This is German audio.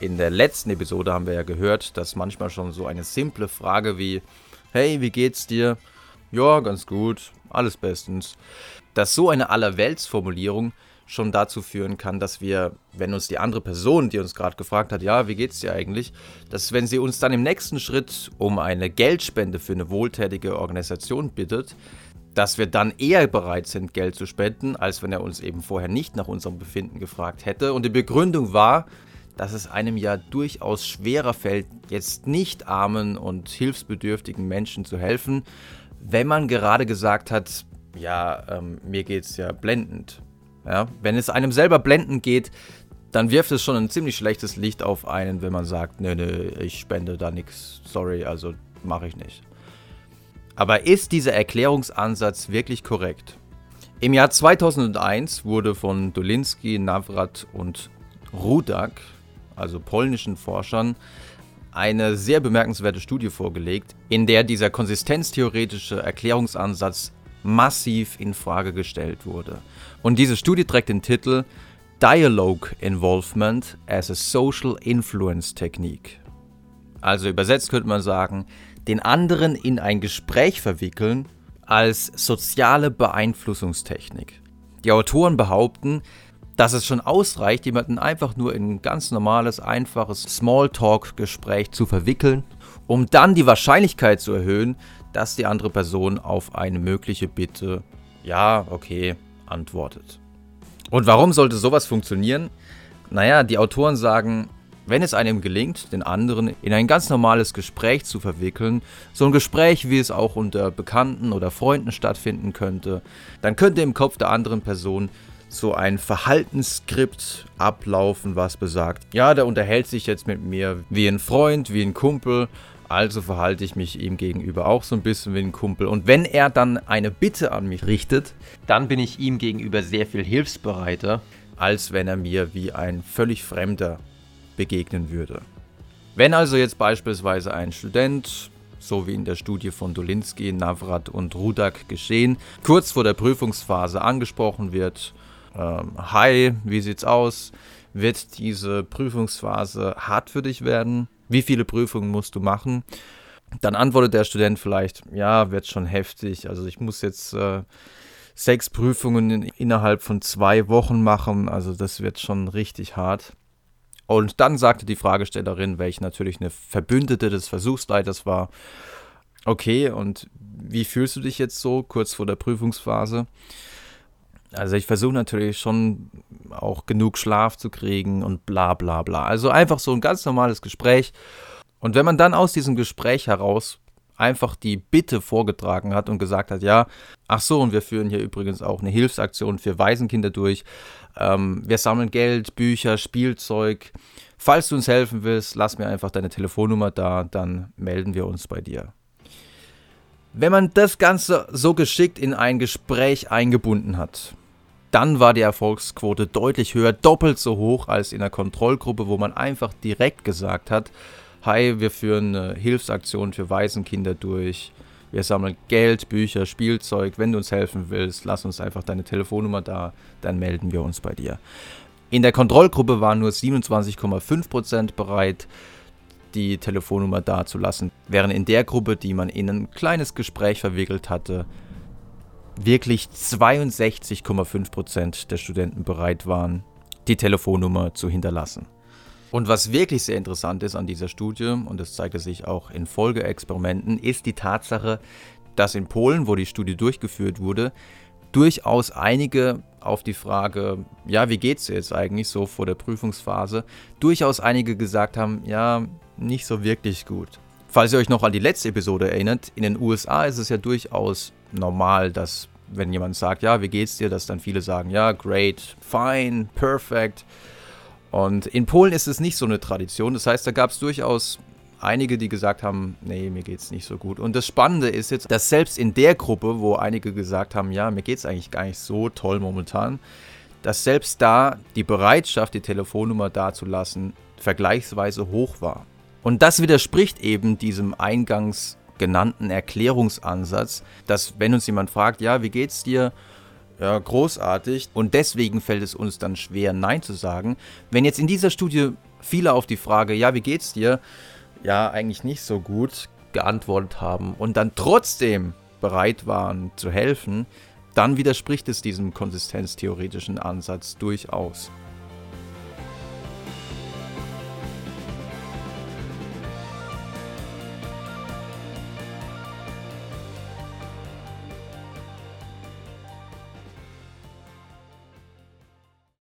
In der letzten Episode haben wir ja gehört, dass manchmal schon so eine simple Frage wie Hey, wie geht's dir? Ja, ganz gut, alles bestens. Dass so eine Allerweltsformulierung schon dazu führen kann, dass wir, wenn uns die andere Person, die uns gerade gefragt hat, ja, wie geht's dir eigentlich, dass wenn sie uns dann im nächsten Schritt um eine Geldspende für eine wohltätige Organisation bittet, dass wir dann eher bereit sind, Geld zu spenden, als wenn er uns eben vorher nicht nach unserem Befinden gefragt hätte. Und die Begründung war, dass es einem ja durchaus schwerer fällt, jetzt nicht armen und hilfsbedürftigen Menschen zu helfen, wenn man gerade gesagt hat, ja, ähm, mir es ja blendend. Ja, wenn es einem selber blendend geht, dann wirft es schon ein ziemlich schlechtes Licht auf einen, wenn man sagt, nee, nee, ich spende da nichts, sorry, also mache ich nicht. Aber ist dieser Erklärungsansatz wirklich korrekt? Im Jahr 2001 wurde von Dolinski, Navrat und Rudak, also polnischen Forschern, eine sehr bemerkenswerte Studie vorgelegt, in der dieser konsistenztheoretische Erklärungsansatz massiv in Frage gestellt wurde. Und diese Studie trägt den Titel Dialogue Involvement as a Social Influence Technique. Also übersetzt könnte man sagen, den anderen in ein Gespräch verwickeln als soziale Beeinflussungstechnik. Die Autoren behaupten, dass es schon ausreicht, jemanden einfach nur in ein ganz normales, einfaches Smalltalk-Gespräch zu verwickeln, um dann die Wahrscheinlichkeit zu erhöhen, dass die andere Person auf eine mögliche Bitte ja, okay, antwortet. Und warum sollte sowas funktionieren? Naja, die Autoren sagen, wenn es einem gelingt, den anderen in ein ganz normales Gespräch zu verwickeln, so ein Gespräch, wie es auch unter Bekannten oder Freunden stattfinden könnte, dann könnte im Kopf der anderen Person so ein Verhaltensskript ablaufen, was besagt, ja, der unterhält sich jetzt mit mir wie ein Freund, wie ein Kumpel, also verhalte ich mich ihm gegenüber auch so ein bisschen wie ein Kumpel. Und wenn er dann eine Bitte an mich richtet, dann bin ich ihm gegenüber sehr viel hilfsbereiter, als wenn er mir wie ein völlig Fremder begegnen würde. Wenn also jetzt beispielsweise ein Student, so wie in der Studie von Dolinski, Navrat und Rudak geschehen, kurz vor der Prüfungsphase angesprochen wird, ähm, hi, wie sieht's aus? Wird diese Prüfungsphase hart für dich werden? Wie viele Prüfungen musst du machen? Dann antwortet der Student vielleicht, ja, wird schon heftig. Also ich muss jetzt äh, sechs Prüfungen in, innerhalb von zwei Wochen machen. Also das wird schon richtig hart. Und dann sagte die Fragestellerin, welche natürlich eine Verbündete des Versuchsleiters war, okay, und wie fühlst du dich jetzt so kurz vor der Prüfungsphase? Also ich versuche natürlich schon auch genug Schlaf zu kriegen und bla bla bla. Also einfach so ein ganz normales Gespräch. Und wenn man dann aus diesem Gespräch heraus einfach die Bitte vorgetragen hat und gesagt hat, ja, ach so, und wir führen hier übrigens auch eine Hilfsaktion für Waisenkinder durch. Ähm, wir sammeln Geld, Bücher, Spielzeug. Falls du uns helfen willst, lass mir einfach deine Telefonnummer da, dann melden wir uns bei dir. Wenn man das Ganze so geschickt in ein Gespräch eingebunden hat, dann war die Erfolgsquote deutlich höher, doppelt so hoch als in der Kontrollgruppe, wo man einfach direkt gesagt hat, hi, wir führen eine Hilfsaktion für Waisenkinder durch. Wir sammeln Geld, Bücher, Spielzeug. Wenn du uns helfen willst, lass uns einfach deine Telefonnummer da, dann melden wir uns bei dir. In der Kontrollgruppe waren nur 27,5% bereit, die Telefonnummer dazulassen, während in der Gruppe, die man in ein kleines Gespräch verwickelt hatte, wirklich 62,5% der Studenten bereit waren, die Telefonnummer zu hinterlassen. Und was wirklich sehr interessant ist an dieser Studie, und das zeigte sich auch in Folgeexperimenten, ist die Tatsache, dass in Polen, wo die Studie durchgeführt wurde, durchaus einige auf die Frage, ja, wie geht's dir jetzt eigentlich so vor der Prüfungsphase, durchaus einige gesagt haben, ja, nicht so wirklich gut. Falls ihr euch noch an die letzte Episode erinnert, in den USA ist es ja durchaus normal, dass wenn jemand sagt, ja, wie geht's dir, dass dann viele sagen, ja, great, fine, perfect. Und in Polen ist es nicht so eine Tradition. Das heißt, da gab es durchaus einige, die gesagt haben, nee, mir geht's nicht so gut. Und das Spannende ist jetzt, dass selbst in der Gruppe, wo einige gesagt haben, ja, mir geht's eigentlich gar nicht so toll momentan, dass selbst da die Bereitschaft, die Telefonnummer dazulassen, vergleichsweise hoch war. Und das widerspricht eben diesem eingangs genannten Erklärungsansatz, dass wenn uns jemand fragt, ja, wie geht's dir? ja, großartig. Und deswegen fällt es uns dann schwer, Nein zu sagen. Wenn jetzt in dieser Studie viele auf die Frage, ja, wie geht's dir? Ja, eigentlich nicht so gut geantwortet haben und dann trotzdem bereit waren zu helfen, dann widerspricht es diesem konsistenztheoretischen Ansatz durchaus.